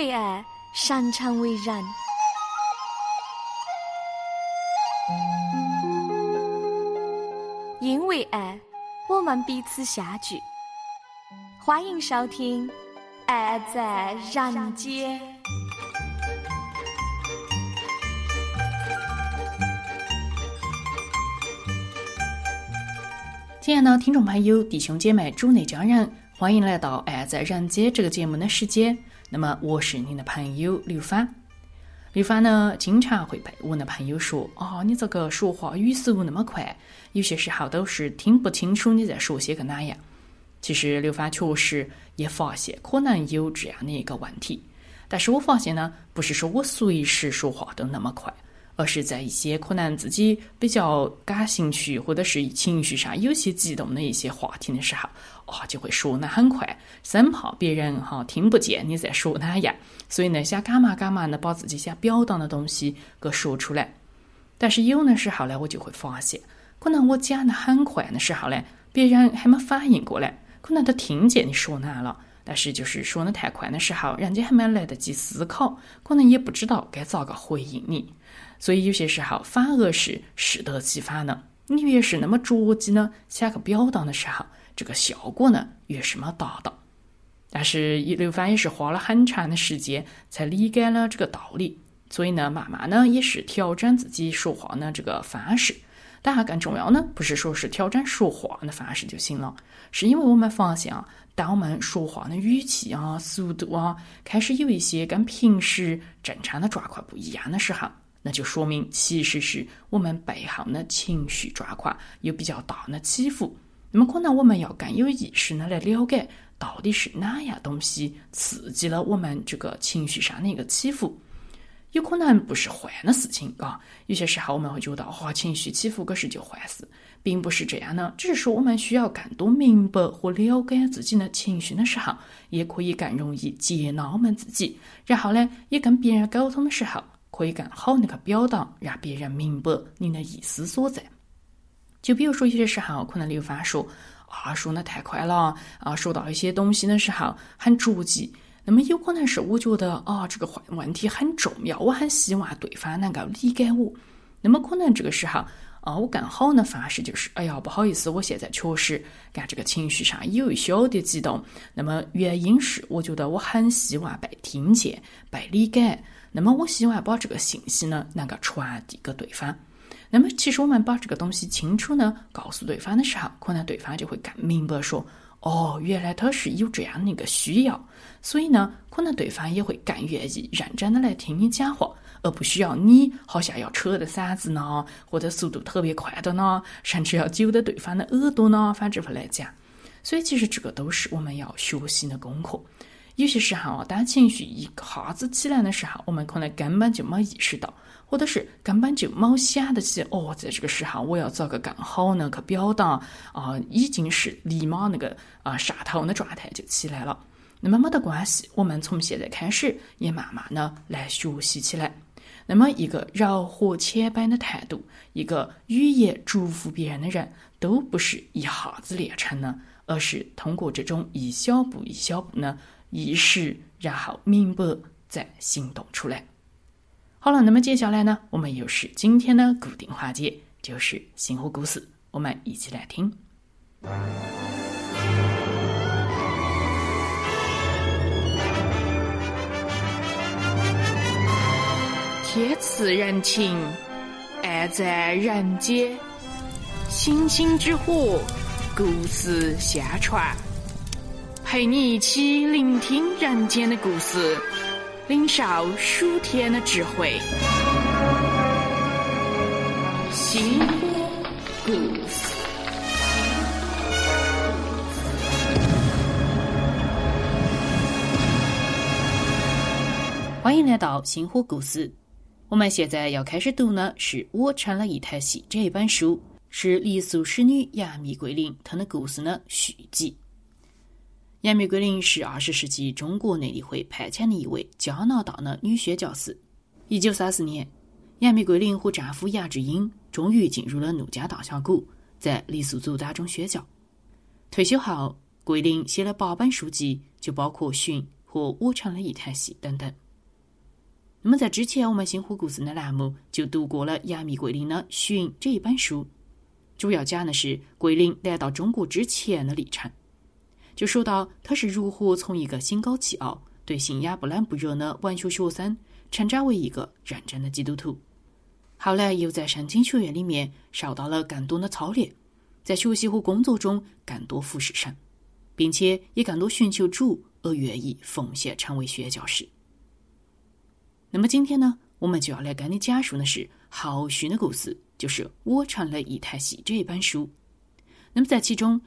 为爱，擅长为人。因为爱，我们彼此相聚。欢迎收听《爱在人间》。亲爱的听众朋友、弟兄姐妹、主内家人，欢迎来到《爱在人间》这个节目的时间。那么，我是您的朋友刘芳。刘芳呢，经常会被我的朋友说：“啊，你这个说话语速那么快，有些时候都是听不清楚你在说些个哪样。”其实，刘芳确实也发现可能有这样的一个问题，但是我发现呢，不是说我随时说话都那么快。而是在一些可能自己比较感兴趣，或者是情绪上有些激动的一些话题的时候，啊，就会说得很快，生怕别人哈听不见你在说哪样，所以呢，想赶忙赶忙的把自己想表达的东西给说出来。但是有的时候呢，我就会发现，可能我讲的很快的时候呢，别人还没反应过来，可能他听见你说哪了，但是就是说的太快的时候，人家还没来得及思考，可能也不知道该咋个回应你。所以有些时候反而是适得其反呢。你越是那么着急呢，想去表达的时候，这个效果呢越是没达到。但是刘帆也是花了很长的时间才理解了这个道理，所以呢，慢慢呢也是调整自己说话的这个方式。当然，更重要呢，不是说是调整说话的方式就行了，是因为我们发现啊，当我们说话的语气啊、速度啊，开始有一些跟平时正常的状况不一样的时候。那就说明，其实是我们背后的情绪状况有比较大的起伏。那么，可能我们要更有意识的来了解，到底是哪样东西刺激了我们这个情绪上的一个起伏。有可能不是坏的事情，啊，有些时候我们会觉得，哇，情绪起伏可是就坏事，并不是这样的。只是说，我们需要更多明白和了解自己的情绪的时候，也可以更容易接纳我们自己。然后呢，也跟别人沟通的时候。可以更好那个表达，让别人明白你的意思所在。就比如说，有些时候可能刘芳说啊，说的太快了啊，说到一些东西的时候很着急。那么有可能是我觉得啊，这个问问题很重要，我很希望对方能够理解我。那么可能这个时候啊，我更好的方式就是，哎呀，不好意思，我现在确实干这个情绪上有一小点激动。那么原因是，我觉得我很希望被听见、被理解。那么，我希望把这个信息呢，能够传递给对方。那么，其实我们把这个东西清楚呢，告诉对方的时候，可能对方就会更明白说：“哦，原来他是有这样的一个需要。”所以呢，可能对方也会更愿意认真的来听你讲话，而不需要你好像要扯着嗓子呢，或者速度特别快的呢，甚至要揪着对方的耳朵呢，反正会来讲。所以，其实这个都是我们要学习的功课。有些时候啊，当情绪一下子起来的时候，我们可能根本就没意识到，或者是根本就没想得起哦，在这个时候我要咋个更好呢去表达啊，已经是立马那个啊上头的状态就起来了。那么没得关系，我们从现在开始也慢慢的来学习起来。那么一个柔和谦卑的态度，一个语言祝福别人的人，都不是一下子练成的，而是通过这种一小步一小步呢。意识，然后明白，再行动出来。好了，那么接下来呢，我们又是今天的固定环节，就是星火故事，我们一起来听。天赐人情，爱在人间，星星之火，故事相传。陪你一起聆听人间的故事，领受数天的智慧。星火故事，欢迎来到星火故事。我们现在要开始读呢，是我成了一台戏这一本书，是黎苏使女杨幂桂林她的故事的续集。杨幂桂林是二十世纪中国内地会派遣的一位加拿大的女宣教师。一九三四年，杨幂桂林和丈夫杨志英终于进入了怒江大峡谷，在傈僳族当中宣教。退休后，桂林写了八本书籍，就包括《寻》和我成了一台戏等等。那么在之前，我们星火故事的栏目就读过了杨幂桂林的《寻》这一本书，主要讲的是桂林来到中国之前的历程。就说到他是如何从一个心高气傲、对信仰不冷不热的文学学生，成长为一个认真的基督徒。后来又在圣经学院里面受到了更多的操练，在学习和工作中更多服侍神，并且也更多寻求主而愿意奉献成为宣教士。那么今天呢，我们就要来跟你讲述的是后续的故事，就是《我成了一台戏》这一本书。那么在其中，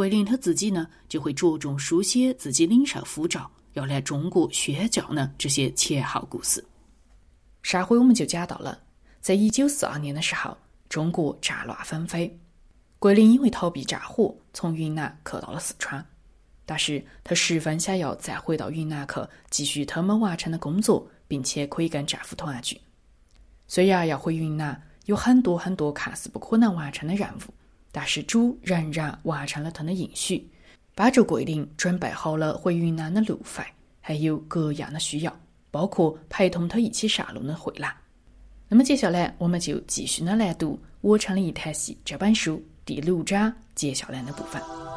桂林他自己呢，就会着重书写自己领受护照要来中国宣教呢这些前后故事。上回我们就讲到了，在一九四二年的时候，中国战乱纷飞，桂林因为逃避战火，从云南去到了四川，但是他十分想要再回到云南去继续他们完成的工作。并且可以跟丈夫团聚。虽然要回云南有很多很多看似不可能完成的任务，但是主仍然完成了他的应许，帮助桂林准备好了回云南的路费，还有各样的需要，包括陪同他一起上路的惠兰。那么接下来我们就继续的来读《我成了一台戏》这本书第六章接下来的部分。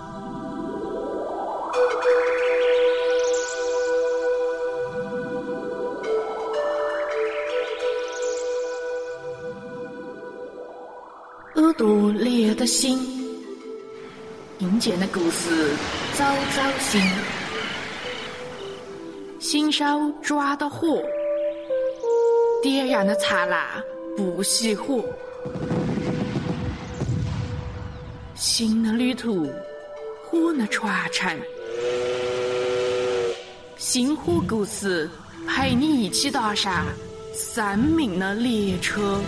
耳朵裂的心，阴间的故事早早醒，新手抓到火，点燃的灿烂不熄火。新的旅途，火的传承，星火故事陪你一起踏上生命的列车。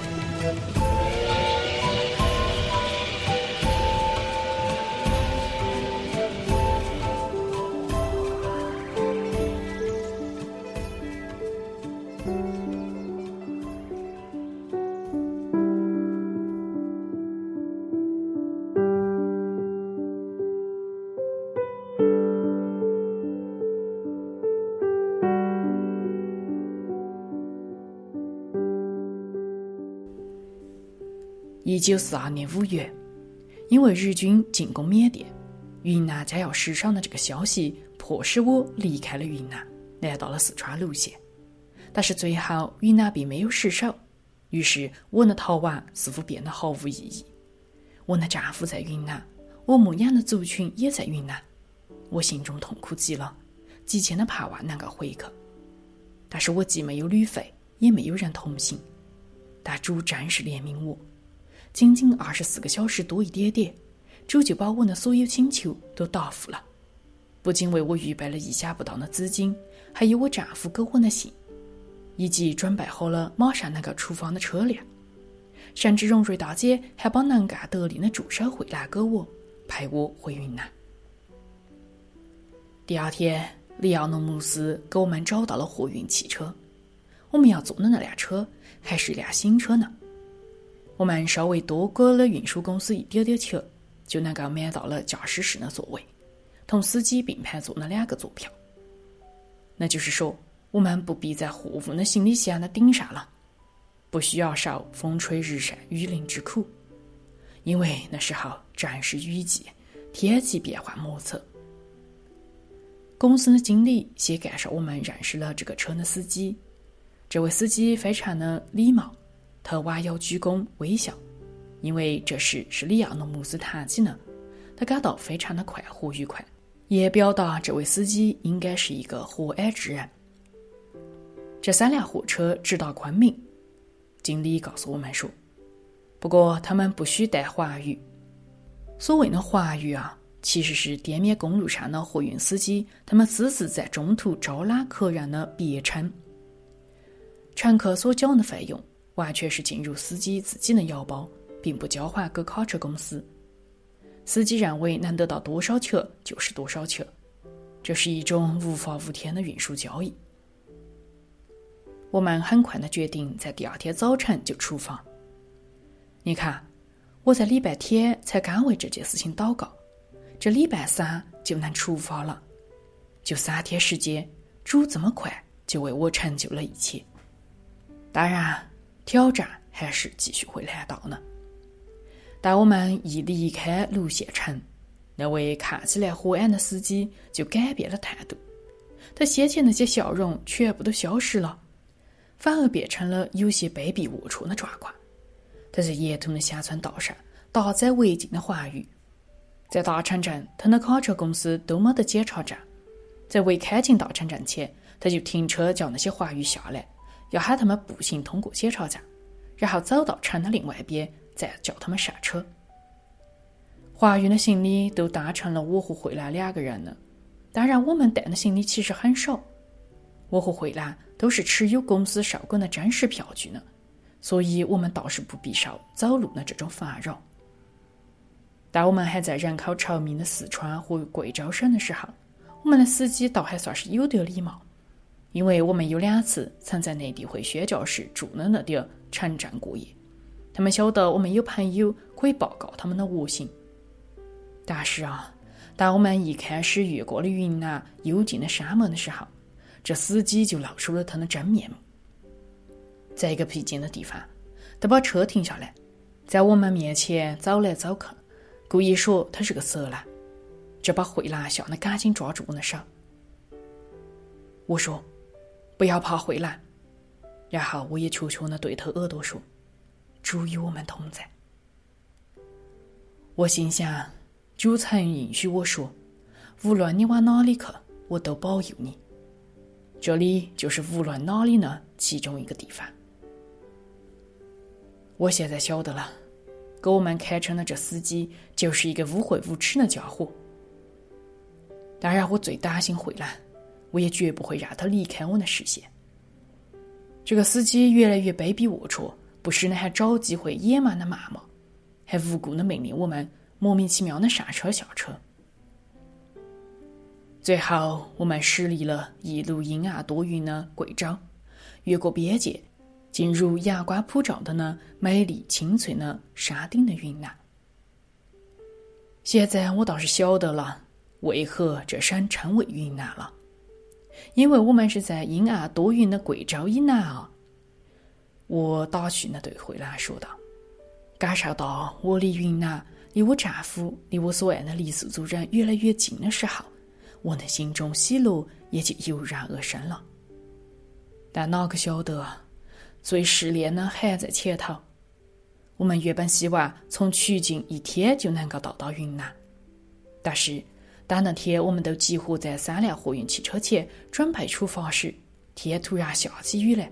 一九四二年五月，因为日军进攻缅甸，云南将要失守的这个消息，迫使我离开了云南，来到了四川泸县。但是最后，云南并没有失守，于是我的逃亡似乎变得毫无意义。我的丈夫在云南，我牧养的族群也在云南，我心中痛苦极了，急切的盼望能够回去。但是我既没有旅费，也没有人同行，但主真是怜悯我。仅仅二十四个小时多一点点，主就把我的所有请求都答复了，不仅为我预备了意想不到的资金，还有我丈夫给我的信，以及准备好了马上能够出发的车辆，甚至荣瑞大姐还把能干得力的助手回来给我，陪我回云南。第二天，里奥诺姆斯给我们找到了货运汽车，我们要坐的那辆车还是一辆新车呢。我们稍微多给了运输公司一点点钱，就能够买到了驾驶室的座位，同司机并排坐了两个座票。那就是说，我们不必在货物的行李箱的顶上了，不需要受风吹日晒雨淋之苦，因为那时候正是雨季，天气变幻莫测。公司的经理先介绍我们认识了这个车的司机，这位司机非常的礼貌。他弯腰鞠躬微笑，因为这事是里奥诺姆斯谈起呢，他感到非常的快活愉快，也表达这位司机应该是一个和蔼之人。这三辆货车直到昆明，经理告诉我们说，不过他们不许带华语。所谓的华语啊，其实是滇缅公路上的货运司机他们私自在中途招揽客人的别称。乘客所缴的费用。完全是进入司机自己的腰包，并不交还给卡车公司。司机认为能得到多少钱就是多少钱，这是一种无法无天的运输交易。我们很快的决定在第二天早晨就出发。你看，我在礼拜天才刚为这件事情祷告，这礼拜三就能出发了，就三天时间，主这么快就为我成就了一切。当然，挑战还是继续会来到呢。当我们一离开泸县城，那位看起来和蔼的司机就改变了态度，他先前那些笑容全部都消失了，反而变成了有些卑鄙龌龊的状况。他在沿途的乡村道上大载违禁的话语，在大城镇，他的卡车公司都没得检查站，在未开进大城镇前，他就停车叫那些华语下来，要喊他们步行通过检查站，然后走到城的另外一边。再叫他们上车。华云的行李都搭成了我和慧兰两个人的。当然，我们带的行李其实很少。我和慧兰都是持有公司少管的真实票据呢，所以我们倒是不必受走路的这种烦扰。当我们还在人口稠密的四川和贵州省的时候，我们的司机倒还算是有点礼貌，因为我们有两次曾在内地会宣教时住的那点儿城镇过夜。他们晓得我们有朋友可以报告他们的恶行，但是啊，当我们一开始越过了云南幽静的山门的时候，这司机就露出了他的真面目。在一个僻静的地方，他把车停下来，在我们面前走来走去，故意说他是个色狼，这把慧兰吓得赶紧抓住我的手。我说：“不要怕，慧兰。”然后我也悄悄的对他耳朵说。主与我们同在。我心想，主曾允许我说：“无论你往哪里去，我都保佑你。”这里就是无论哪里呢其中一个地方。我现在晓得了，给我们开车的这司机就是一个污秽无耻的家伙。当然，我最担心慧兰，我也绝不会让他离开我的视线。这个司机越来越卑鄙龌龊。不时呢，还找机会野蛮的骂骂，还无故的命令我们莫名其妙的上车下车。最后，我们驶离了一路阴暗多云的贵州，越过边界，进入阳光普照的呢美丽清翠的山顶的云南。现在我倒是晓得了，为何这山称为云南了，因为我们是在阴暗多云的贵州以南啊。我打趣的对慧兰说道：“感受到我离云南、离我丈夫、离我所爱的傈僳族人越来越近的时候，我的心中喜乐也就油然而生了。但哪个晓得，最失恋的还在前头。我们原本希望从曲靖一天就能够到达云南，但是当那天我们都集合在三辆货运汽车前准备出发时，天突然下起雨来。”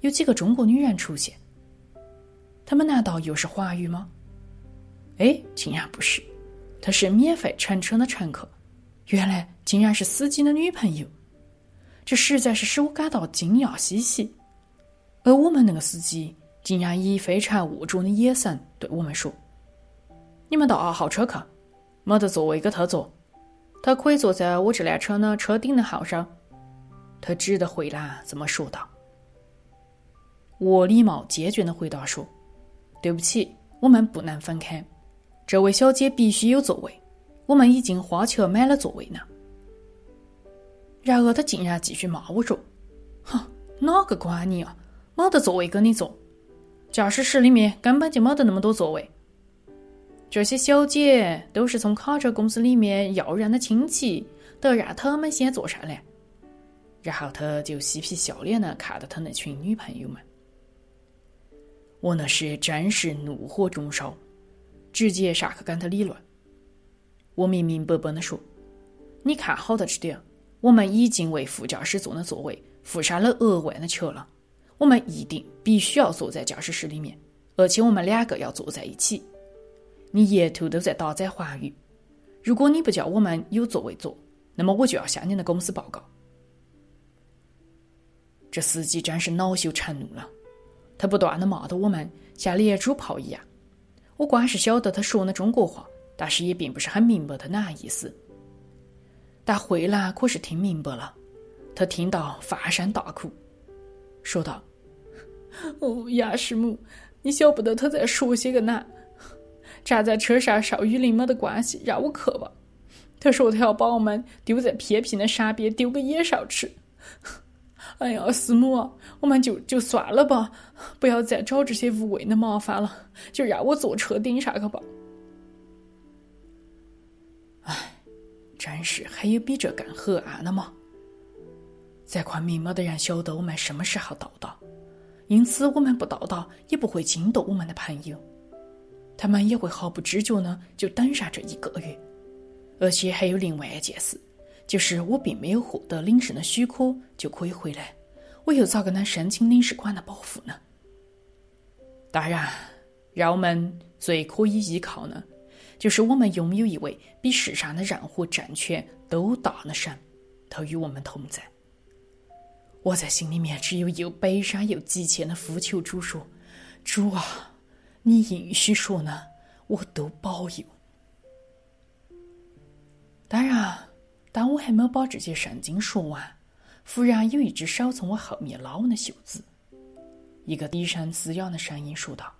有几个中国女人出现，他们难道又是华语吗？哎，竟然不是，她是免费乘车的乘客，原来竟然是司机的女朋友，这实在是使我感到惊讶兮兮。而我们那个司机竟然以非常恶毒的眼神对我们说：“你们到二号车去，没得座位给他坐，他可以坐在我这辆车的车顶的号上。”他指的回来这么说道。我礼貌坚决的回答说：“对不起，我们不能分开。这位小姐必须有座位，我们已经花钱买了座位呢。”然而他竟然继续骂我说：“哼，哪个管你啊？没得座位给你坐，驾驶室里面根本就没得那么多座位。这些小姐都是从卡车公司里面要人的亲戚，得让他们先坐上来。”然后他就嬉皮笑脸的看着他那群女朋友们。我那时真是怒火中烧，直接上去跟他理论。我明明白白的说：“你看好的这点，我们已经为副驾驶座的座位付上了额外的钱了，我们一定必须要坐在驾驶室里面，而且我们两个要坐在一起。你沿途都在搭载华语，如果你不叫我们有座位坐，那么我就要向你的公司报告。”这司机真是恼羞成怒了。他不断的骂得我们像连珠炮一样，我光是晓得他说的中国话，但是也并不是很明白他哪意思。但慧兰可是听明白了，他听到放声大哭，说道：“哦，杨师母，你晓不得他在说些个哪？站在车上受雨淋没得关系，让我去吧。他说他要把我们丢在偏僻的山边，丢个野兽吃。哎呀，师母，我们就就算了吧，不要再找这些无谓的麻烦了，就让我坐车顶上去吧。哎，真是还有比这更黑暗的吗？在昆明没得人晓得我们什么时候到达，因此我们不到达也不会惊动我们的朋友，他们也会毫不知觉呢就等上这一个月。而且还有另外一件事。就是我并没有获得领事的许可就可以回来，我又咋个能申请领事馆的保护呢？当然，让我们最可以依靠呢，就是我们拥有一位比世上的任何政权都大的神，他与我们同在。我在心里面只有又悲伤又急切的呼求主说：“主啊，你应许说呢，我都保佑。”当然。当我还没把这些圣经说完，忽然有一只手从我后面拉我的袖子，一个低声嘶哑的声音说道：“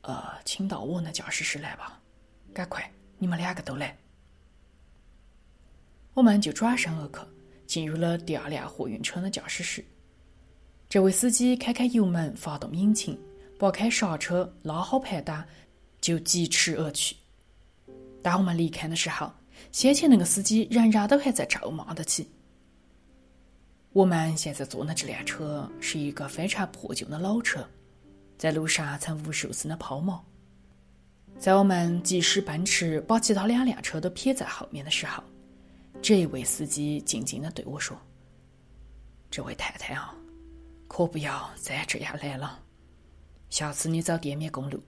呃，请到我的驾驶室来吧，赶快，你们两个都来。”我们就转身而去，进入了第二辆货运车的驾驶室。这位司机开开油门，发动引擎，拨开刹车，拉好盘带，就疾驰而去。当我们离开的时候，先前那个司机仍然都还在咒骂得起。我们现在坐的这辆车是一个非常破旧的老车，在路上曾无数次的抛锚。在我们及时奔驰把其他两辆车都撇在后面的时候，这位司机静静的对我说：“这位太太啊，可不要再这样来了，下次你走滇缅公路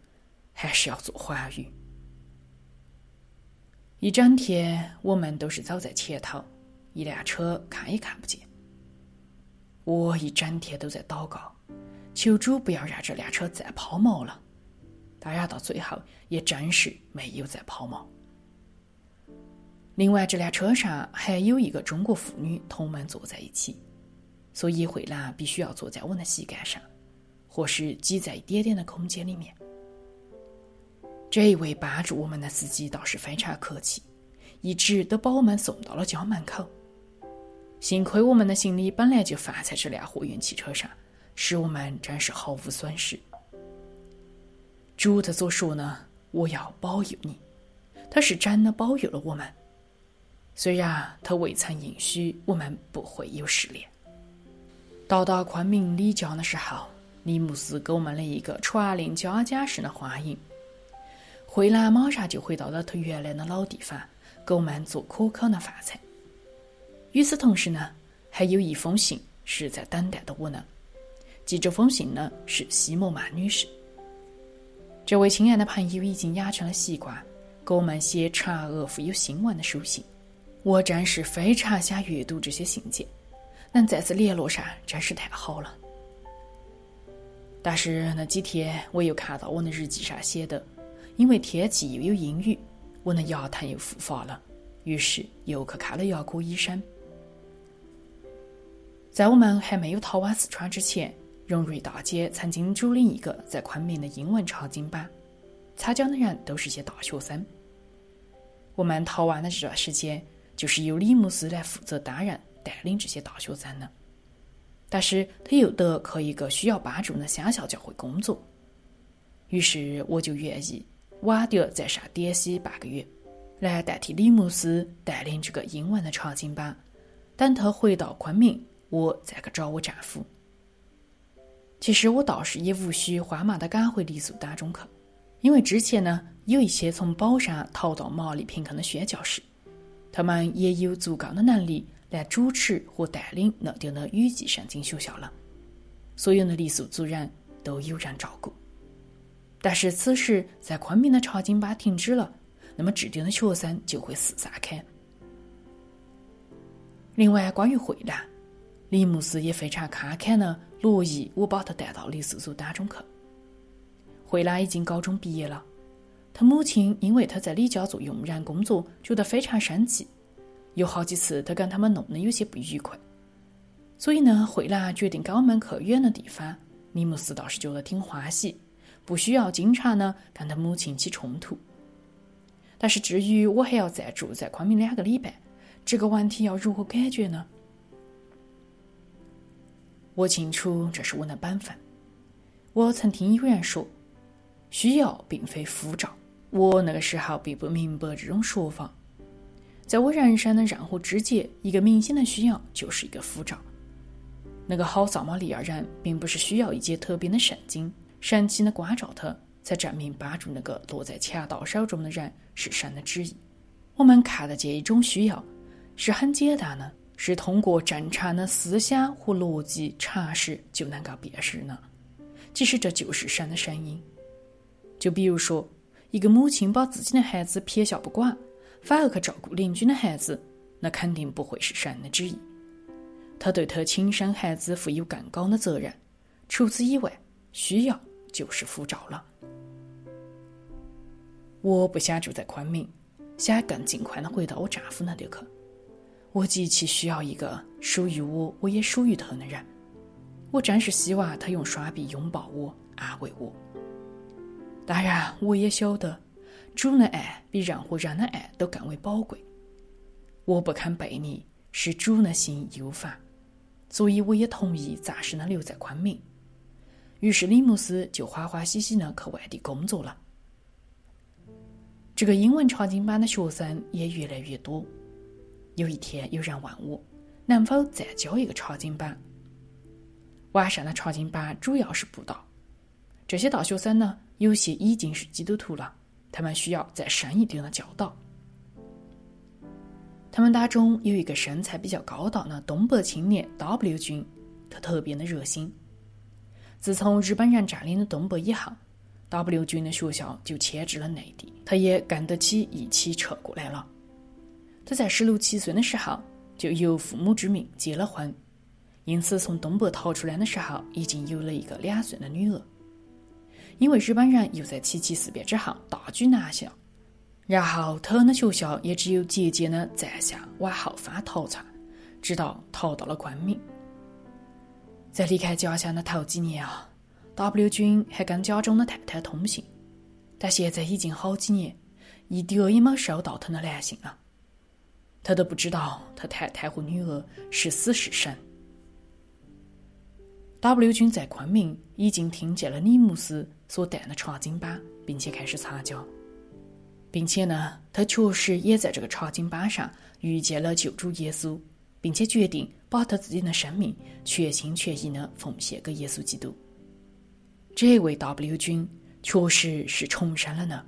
还是要做环宇。”一整天，我们都是走在前头，一辆车看也看不见。我一整天都在祷告，求主不要让这辆车再抛锚了。当然，到最后也真是没有再抛锚。另外，这辆车上还有一个中国妇女同我们坐在一起，所以慧兰必须要坐在我的膝盖上，或是挤在一点点的空间里面。这一位帮助我们的司机倒是非常客气，一直都把我们送到了家门口。幸亏我们的行李本来就放在这辆货运汽车上，使我们真是毫无损失。主的所说呢，我要保佑你，他是真的保佑了我们。虽然他未曾应许我们不会有失联。到达昆明李家的时候，李牧师给我们了一个传令家家式的欢迎。慧兰马上就回到了他原来的老地方，给我们做可口的饭菜。与此同时呢，还有一封信是在等待着我呢。寄这封信呢是西莫曼女士。这位亲爱的朋友已经养成了习惯，给我们写长而富有新闻的书信。我真是非常想阅读这些信件，能再次联络上真是太好了。但是那几天我又看到我的日记上写的。因为天气又有阴雨，我的牙疼又复发了，于是又去看了牙科医生。在我们还没有逃往四川之前，荣瑞大姐曾经主领一个在昆明的英文查经班，参加的人都是些大学生。我们逃亡的这段时间，就是由李牧师来负责担任带领这些大学生的，但是他又得去一个需要帮助的乡下教会工作，于是我就愿意。晚点再上点西半个月，来代替李牧师带领这个英文的查经班。等他回到昆明，我再去找我丈夫。其实我倒是也无需慌忙的赶回黎宿当中去，因为之前呢有一些从宝山逃到马里平坑的宣教士，他们也有足够的能力来主持和带领那点的雨季圣经学校了。所有的黎宿族人都有人照顾。但是此时，在昆明的查经班停止了，那么指定的学生就会四散开。另外，关于慧兰，李牧师也非常慷慨的乐意我把他带到李四组当中去。慧兰已经高中毕业了，他母亲因为他在李家做佣人工作，觉得非常生气，有好几次他跟他们弄得有些不愉快，所以呢，慧兰决定跟我们去远的地方。李牧师倒是觉得挺欢喜。不需要经常呢跟他母亲起冲突，但是至于我还要再住在昆明两个礼拜，这个问题要如何解决呢？我清楚这是我的本分。我曾听有人说，需要并非护照。我那个时候并不明白这种说法。在我人生的任何枝节，一个明显的需要就是一个护照。那个好撒玛利亚人并不是需要一节特别的圣经，神奇的关照他。才证明帮助那个落在强盗手中的人是神的旨意。我们看得见一种需要，是很简单的，是通过正常的思想和逻辑常识就能够辨识的。其实这就是神的声音。就比如说，一个母亲把自己的孩子撇下不管，反而去照顾邻居的孩子，那肯定不会是神的旨意。他对他亲生孩子负有更高的责任。除此以外，需要就是护照了。我不想住在昆明，想更尽快的回到我丈夫那里去。我极其需要一个属于我，我也属于他的人。我真是希望他用双臂拥抱我，安慰我。当然，我也晓得，主的爱比任何人的爱都更为宝贵。我不肯背离，使主的心忧烦，所以我也同意暂时的留在昆明。于是，李牧师就欢欢喜喜的去外地工作了。这个英文查经班的学生也越来越多。有一天，有人问我能否再教一个查经班。晚上的查经班主要是布道。这些大学生呢，有些已经是基督徒了，他们需要再深一点的教导。他们当中有一个身材比较高大的东北青年 W 君，他特别的热心。自从日本人占领了东北以后。W 君的学校就迁至了内地，他也跟得起一起撤过来了。他在十六七岁的时候就由父母之命结了婚，因此从东北逃出来的时候已经有了一个两岁的女儿。因为日本人又在七七事变之后大举南下，然后他的学校也只有节节的在向往后方逃窜，直到逃到了昆明。在离开家乡的头几年啊。W 君还跟家中的太太通信，但现在已经好几年，一点也没收到他的来信了。他都不知道他太太和女儿是死是生。W 军在昆明已经听见了李牧师所带的查经班，并且开始参加，并且呢，他确实也在这个查经班上遇见了救主耶稣，并且决定把他自己的生命全心全意的奉献给耶稣基督。这位 W 军确实是重生了呢，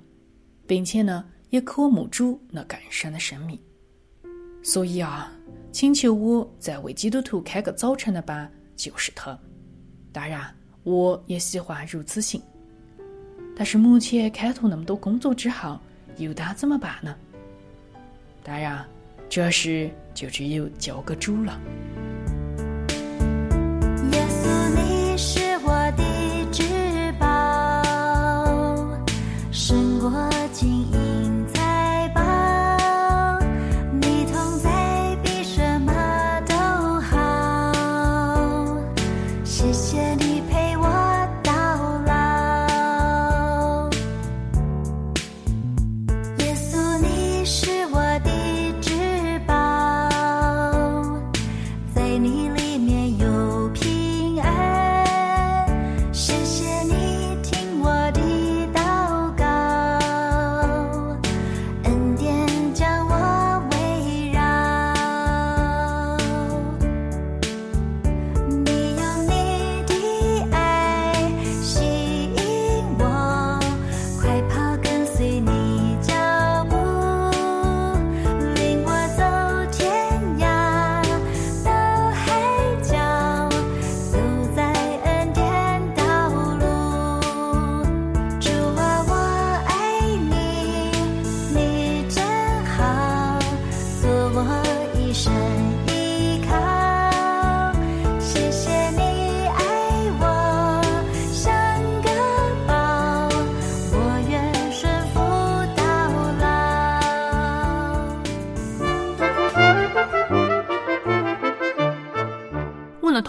并且呢也渴慕主那更深的生命，所以啊，请求我再为基督徒开个早晨的班就是他。当然，我也喜欢如此行，但是目前开拓那么多工作之后，又当怎么办呢？当然，这事就只有交给主了。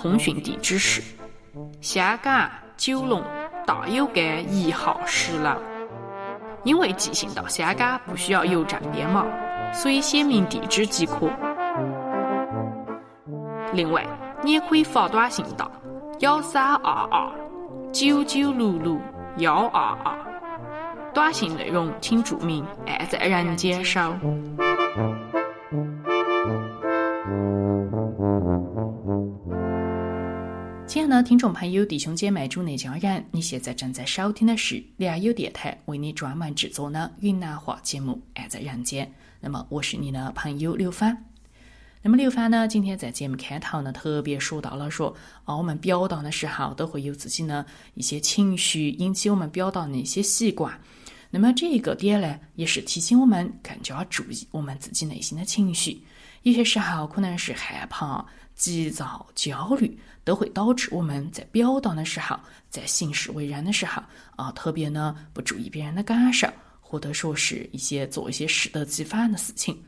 通讯地址是香港九龙大有街一号十楼。因为寄信到香港不需要邮政编码，所以写明地址即可。另外，你也可以发短信到幺三二二九九六六幺二二，短信内容请注明“爱在人间收”。亲爱的听众朋友、弟兄姐妹、主内家人，你现在正在收听的是良友电台为你专门制作的云南话节目《爱在人间》。那么，我是你的朋友刘帆。那么，刘帆呢，今天在节目开头呢，特别说到了说，啊，我们表达的时候都会有自己的一些情绪，引起我们表达的一些习惯。那么，这一个点呢，也是提醒我们更加注意我们自己内心的情绪。有些时候可能是害怕、急躁、焦虑。都会导致我们在表达的时候，在行事为人的时候啊，特别呢不注意别人的感受，或者说是一些做一些适得其反的事情。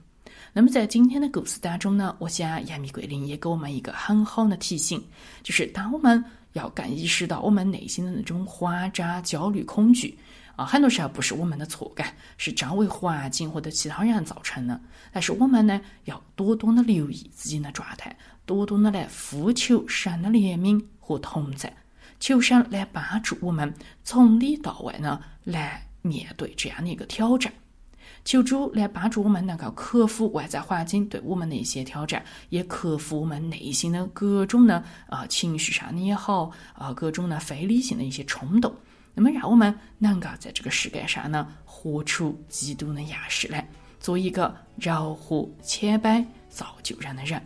那么在今天的故事当中呢，我想杨幂桂林也给我们一个很好的提醒，就是当我们要更意识到我们内心的那种慌张、焦虑、恐惧啊，很多时候不是我们的错感，是周围环境或者其他人造成的。但是我们呢，要多多的留意自己的状态。多多的来呼求神的怜悯和同在，求神来帮助我们从里到外呢来面对这样的一个挑战，求主来帮助我们能够克服外在环境对我们的一些挑战，也克服我们内心的各种呢啊情绪上的也好啊各种呢非理性的一些冲动，那么让我们能够在这个世界上呢活出基督的样式来，做一个柔和谦卑造就人的人。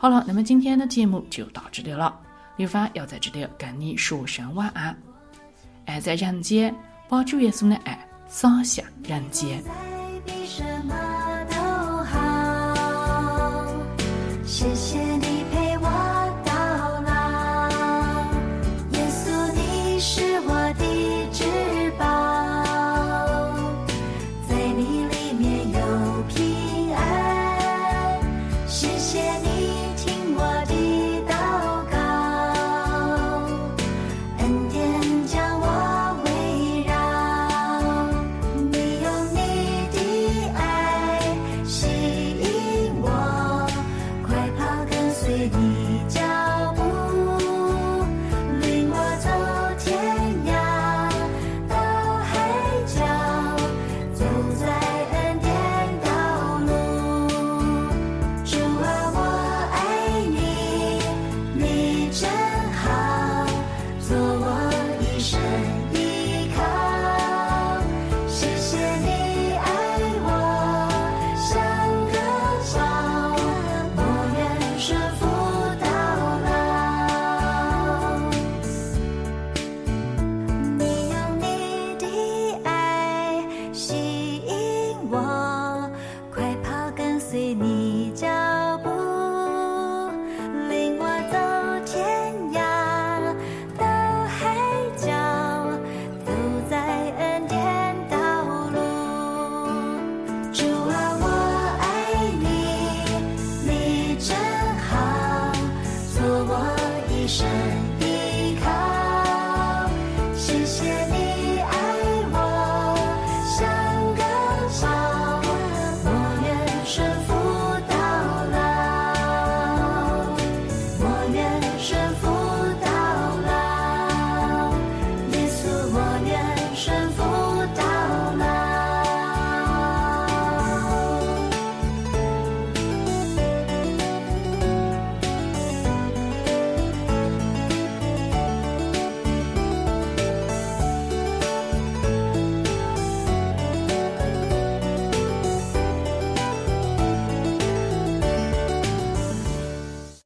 好了，那么今天的节目就到这里了。刘芳要在这里跟你说声晚安。爱在人间，把主耶稣的爱洒向人间。